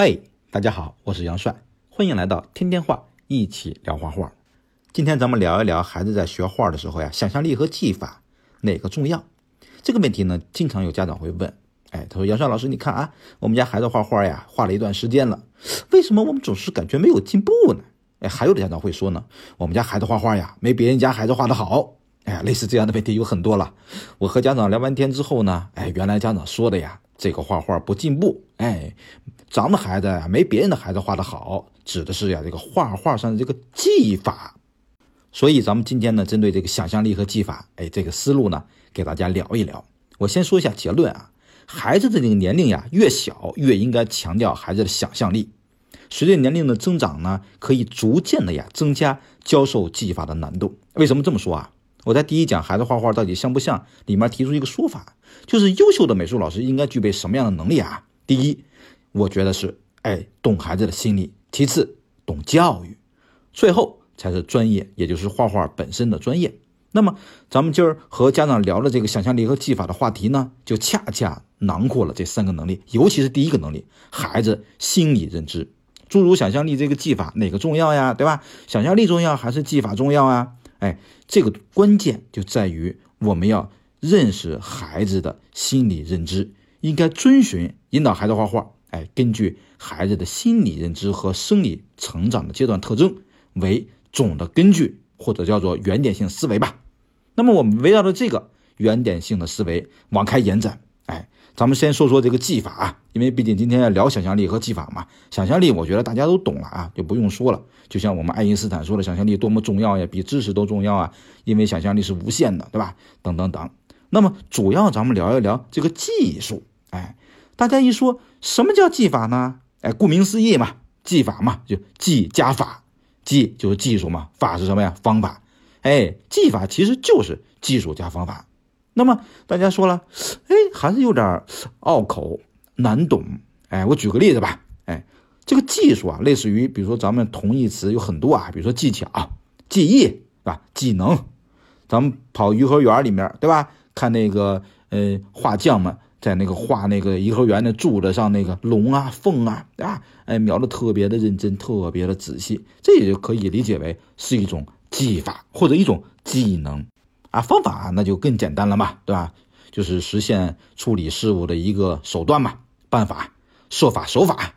嗨，大家好，我是杨帅，欢迎来到天天画，一起聊画画。今天咱们聊一聊孩子在学画的时候呀，想象力和技法哪个重要？这个问题呢，经常有家长会问。哎，他说杨帅老师，你看啊，我们家孩子画画呀，画了一段时间了，为什么我们总是感觉没有进步呢？哎，还有的家长会说呢，我们家孩子画画呀，没别人家孩子画的好。哎，类似这样的问题有很多了。我和家长聊完天之后呢，哎，原来家长说的呀，这个画画不进步。哎，咱们孩子呀，没别人的孩子画的好，指的是呀这个画画上的这个技法。所以咱们今天呢，针对这个想象力和技法，哎，这个思路呢，给大家聊一聊。我先说一下结论啊，孩子的这个年龄呀，越小越应该强调孩子的想象力。随着年龄的增长呢，可以逐渐的呀增加教授技法的难度。为什么这么说啊？我在第一讲孩子画画到底像不像里面提出一个说法，就是优秀的美术老师应该具备什么样的能力啊？第一，我觉得是哎懂孩子的心理；其次，懂教育；最后才是专业，也就是画画本身的专业。那么咱们今儿和家长聊的这个想象力和技法的话题呢，就恰恰囊括了这三个能力，尤其是第一个能力，孩子心理认知。诸如想象力这个技法哪个重要呀？对吧？想象力重要还是技法重要啊？哎，这个关键就在于我们要认识孩子的心理认知，应该遵循引导孩子画画。哎，根据孩子的心理认知和生理成长的阶段特征为总的根据，或者叫做原点性思维吧。那么我们围绕着这个原点性的思维往开延展。哎。咱们先说说这个技法啊，因为毕竟今天要聊想象力和技法嘛。想象力我觉得大家都懂了啊，就不用说了。就像我们爱因斯坦说的，想象力多么重要呀，比知识都重要啊，因为想象力是无限的，对吧？等等等。那么主要咱们聊一聊这个技术。哎，大家一说什么叫技法呢？哎，顾名思义嘛，技法嘛，就技加法，技就是技术嘛，法是什么呀？方法。哎，技法其实就是技术加方法。那么大家说了，哎，还是有点拗口难懂。哎，我举个例子吧。哎，这个技术啊，类似于，比如说咱们同义词有很多啊，比如说技巧、技艺，是吧？技能。咱们跑颐和园里面，对吧？看那个呃画匠们在那个画那个颐和园的柱子上那个龙啊、凤啊，对吧？哎，描的特别的认真，特别的仔细，这也就可以理解为是一种技法或者一种技能。啊，方法那就更简单了嘛，对吧？就是实现处理事物的一个手段嘛，办法、设法、手法，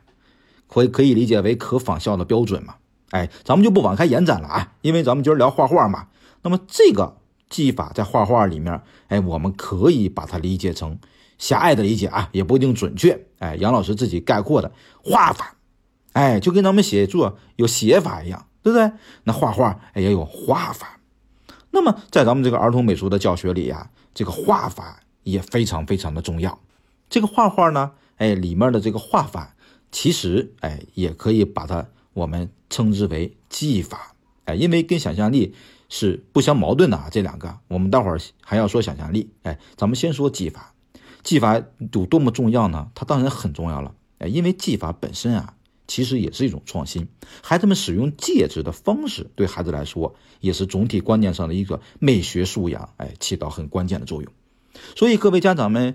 可以可以理解为可仿效的标准嘛。哎，咱们就不往开延展了啊，因为咱们今儿聊画画嘛。那么这个技法在画画里面，哎，我们可以把它理解成狭隘的理解啊，也不一定准确。哎，杨老师自己概括的画法，哎，就跟咱们写作有写法一样，对不对？那画画哎也有画法。那么，在咱们这个儿童美术的教学里呀，这个画法也非常非常的重要。这个画画呢，哎，里面的这个画法，其实哎，也可以把它我们称之为技法，哎，因为跟想象力是不相矛盾的啊。这两个，我们待会儿还要说想象力，哎，咱们先说技法。技法有多么重要呢？它当然很重要了，哎，因为技法本身啊。其实也是一种创新，孩子们使用戒指的方式，对孩子来说也是总体观念上的一个美学素养，哎，起到很关键的作用。所以各位家长们，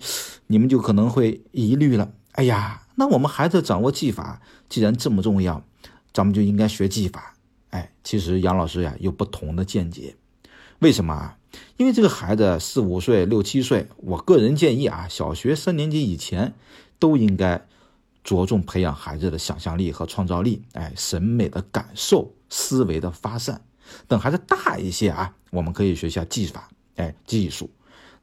你们就可能会疑虑了：哎呀，那我们孩子掌握技法既然这么重要，咱们就应该学技法。哎，其实杨老师呀有不同的见解。为什么啊？因为这个孩子四五岁、六七岁，我个人建议啊，小学三年级以前都应该。着重培养孩子的想象力和创造力，哎，审美的感受、思维的发散。等孩子大一些啊，我们可以学下技法，哎，技术。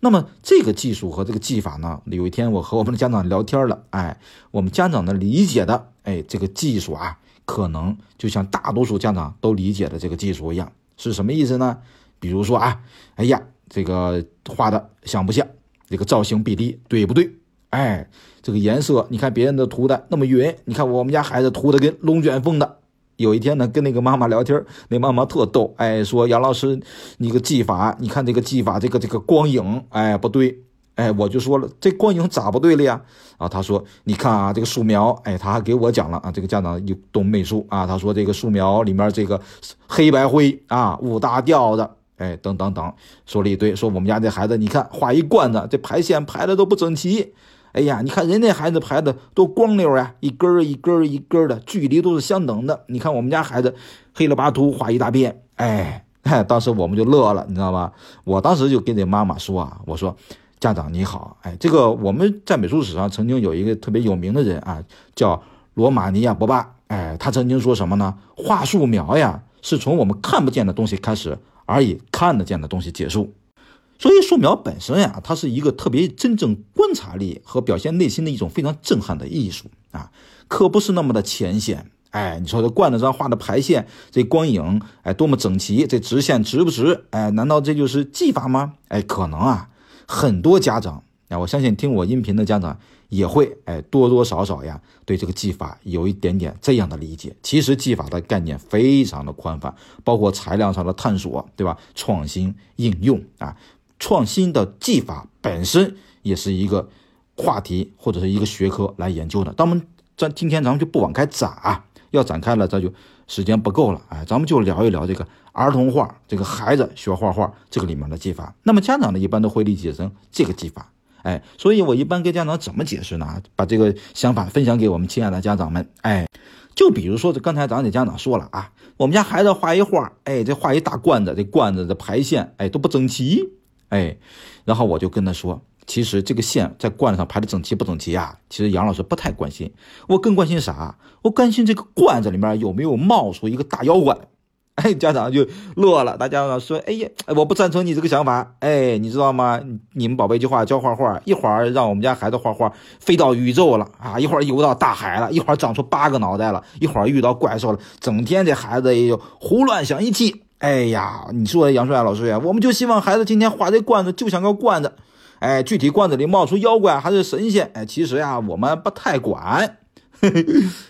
那么这个技术和这个技法呢？有一天我和我们的家长聊天了，哎，我们家长的理解的，哎，这个技术啊，可能就像大多数家长都理解的这个技术一样，是什么意思呢？比如说啊，哎呀，这个画的像不像？这个造型比例对不对？哎，这个颜色，你看别人的涂的那么匀，你看我们家孩子涂的跟龙卷风的。有一天呢，跟那个妈妈聊天，那妈妈特逗，哎，说杨老师，你个技法，你看这个技法，这个这个光影，哎，不对，哎，我就说了，这光影咋不对了呀？啊，他说，你看啊，这个素描，哎，他还给我讲了啊，这个家长又懂美术啊，他说这个素描里面这个黑白灰啊，五大调的。哎，等等等，说了一堆，说我们家这孩子，你看画一罐子，这排线排的都不整齐。哎呀，你看人家孩子排的多光溜呀，一根儿一根儿一根儿的，距离都是相等的。你看我们家孩子黑了巴秃画一大遍，哎，当时我们就乐了，你知道吧？我当时就跟这妈妈说啊，我说家长你好，哎，这个我们在美术史上曾经有一个特别有名的人啊，叫罗马尼亚·博巴，哎，他曾经说什么呢？画素描呀，是从我们看不见的东西开始，而以看得见的东西结束。所以素描本身呀，它是一个特别真正观察力和表现内心的一种非常震撼的艺术啊，可不是那么的浅显。哎，你说这罐子上画的排线，这光影，哎，多么整齐，这直线直不直？哎，难道这就是技法吗？哎，可能啊，很多家长啊，我相信听我音频的家长也会，哎，多多少少呀，对这个技法有一点点这样的理解。其实技法的概念非常的宽泛，包括材料上的探索，对吧？创新应用啊。创新的技法本身也是一个话题或者是一个学科来研究的。咱们咱今天咱们就不往开展啊，要展开了这就时间不够了。哎，咱们就聊一聊这个儿童画，这个孩子学画画这个里面的技法。那么家长呢，一般都会理解成这个技法。哎，所以我一般跟家长怎么解释呢？把这个想法分享给我们亲爱的家长们。哎，就比如说这刚才咱给家长说了啊，我们家孩子画一画，哎，这画一大罐子，这罐子的排线，哎，都不整齐。哎，然后我就跟他说，其实这个线在罐子上排的整齐不整齐啊？其实杨老师不太关心，我更关心啥？我关心这个罐子里面有没有冒出一个大妖怪。哎，家长就乐了，大家长说，哎呀，我不赞成你这个想法。哎，你知道吗？你们宝贝一句话教画画，一会儿让我们家孩子画画飞到宇宙了啊，一会儿游到大海了，一会儿长出八个脑袋了，一会儿遇到怪兽了，整天这孩子也就胡乱想一气。哎呀，你说杨帅老师呀，我们就希望孩子今天画这罐子就像个罐子，哎，具体罐子里冒出妖怪还是神仙，哎，其实呀，我们不太管。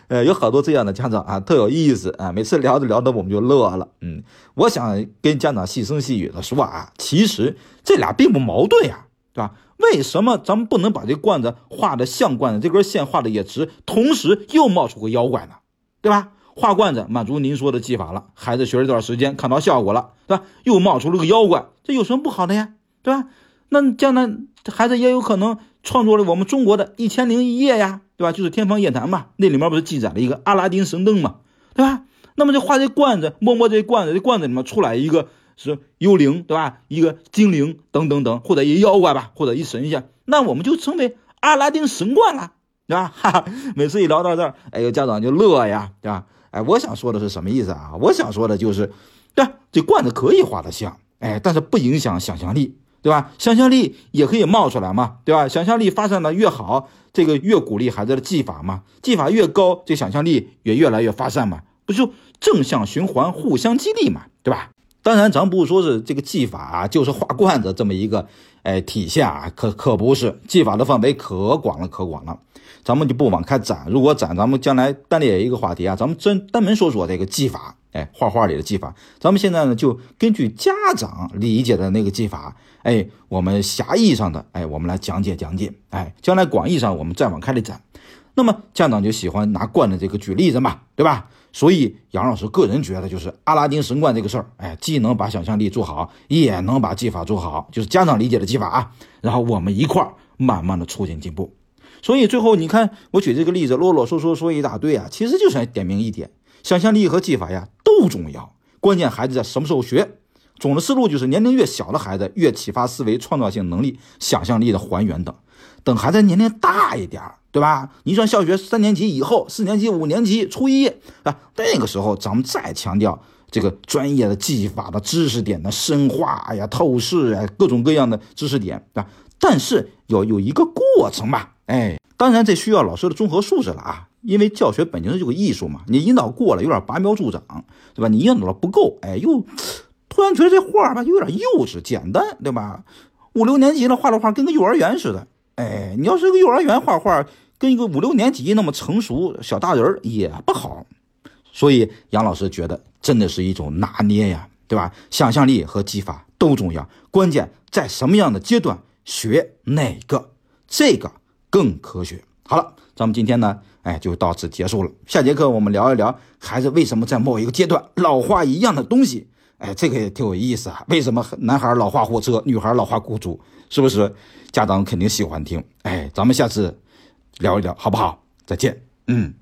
呃，有好多这样的家长啊，特有意思啊，每次聊着聊着我们就乐了。嗯，我想跟家长细声细语的说啊，其实这俩并不矛盾呀，对吧？为什么咱们不能把这罐子画的像罐子，这根线画的也直，同时又冒出个妖怪呢？对吧？画罐子满足您说的技法了，孩子学了一段时间，看到效果了，对吧？又冒出了个妖怪，这有什么不好的呀？对吧？那将来孩子也有可能创作了我们中国的《一千零一夜》呀，对吧？就是《天方夜谭》嘛，那里面不是记载了一个阿拉丁神灯嘛，对吧？那么就画这罐子，摸摸这罐子，这罐子里面出来一个是幽灵，对吧？一个精灵等等等，或者一妖怪吧，或者一神仙，那我们就称为阿拉丁神罐了，对吧？哈哈，每次一聊到这儿，哎，有家长就乐呀，对吧？哎，我想说的是什么意思啊？我想说的就是，对，这罐子可以画的像，哎，但是不影响想象力，对吧？想象力也可以冒出来嘛，对吧？想象力发展的越好，这个越鼓励孩子的技法嘛，技法越高，这想象力也越来越发散嘛，不就正向循环，互相激励嘛，对吧？当然，咱不是说是这个技法啊，就是画罐子这么一个哎体现啊，可可不是，技法的范围可广了，可广了。咱们就不往开展，如果展，咱们将来单列一个话题啊，咱们真单门说说这个技法，哎，画画里的技法。咱们现在呢，就根据家长理解的那个技法，哎，我们狭义上的，哎，我们来讲解讲解，哎，将来广义上我们再往开里展。那么家长就喜欢拿罐子这个举例子嘛，对吧？所以杨老师个人觉得，就是阿拉丁神罐这个事儿，哎，既能把想象力做好，也能把技法做好，就是家长理解的技法啊。然后我们一块儿慢慢的促进进步。所以最后你看，我举这个例子，啰啰嗦嗦说一大堆啊，其实就想点明一点：想象力和技法呀都重要，关键孩子在什么时候学。总的思路就是年龄越小的孩子越启发思维、创造性能力、想象力的还原等。等孩子年龄大一点对吧？你上小学三年级以后，四年级、五年级、初一啊，那个时候咱们再强调这个专业的技法的知识点的深化哎呀、透视啊，各种各样的知识点啊。但是要有一个过程吧。哎，当然这需要老师的综合素质了啊，因为教学本身就是个艺术嘛，你引导过了有点拔苗助长，对吧？你引导了不够，哎，又突然觉得这画吧有点幼稚简单，对吧？五六年级的画的画跟个幼儿园似的，哎，你要是个幼儿园画画，跟一个五六年级那么成熟小大人也不好，所以杨老师觉得真的是一种拿捏呀，对吧？想象力和技法都重要，关键在什么样的阶段学哪个，这个。更科学。好了，咱们今天呢，哎，就到此结束了。下节课我们聊一聊孩子为什么在某一个阶段老画一样的东西。哎，这个也挺有意思啊。为什么男孩老画火车，女孩老画公主？是不是？家长肯定喜欢听。哎，咱们下次聊一聊，好不好？再见。嗯。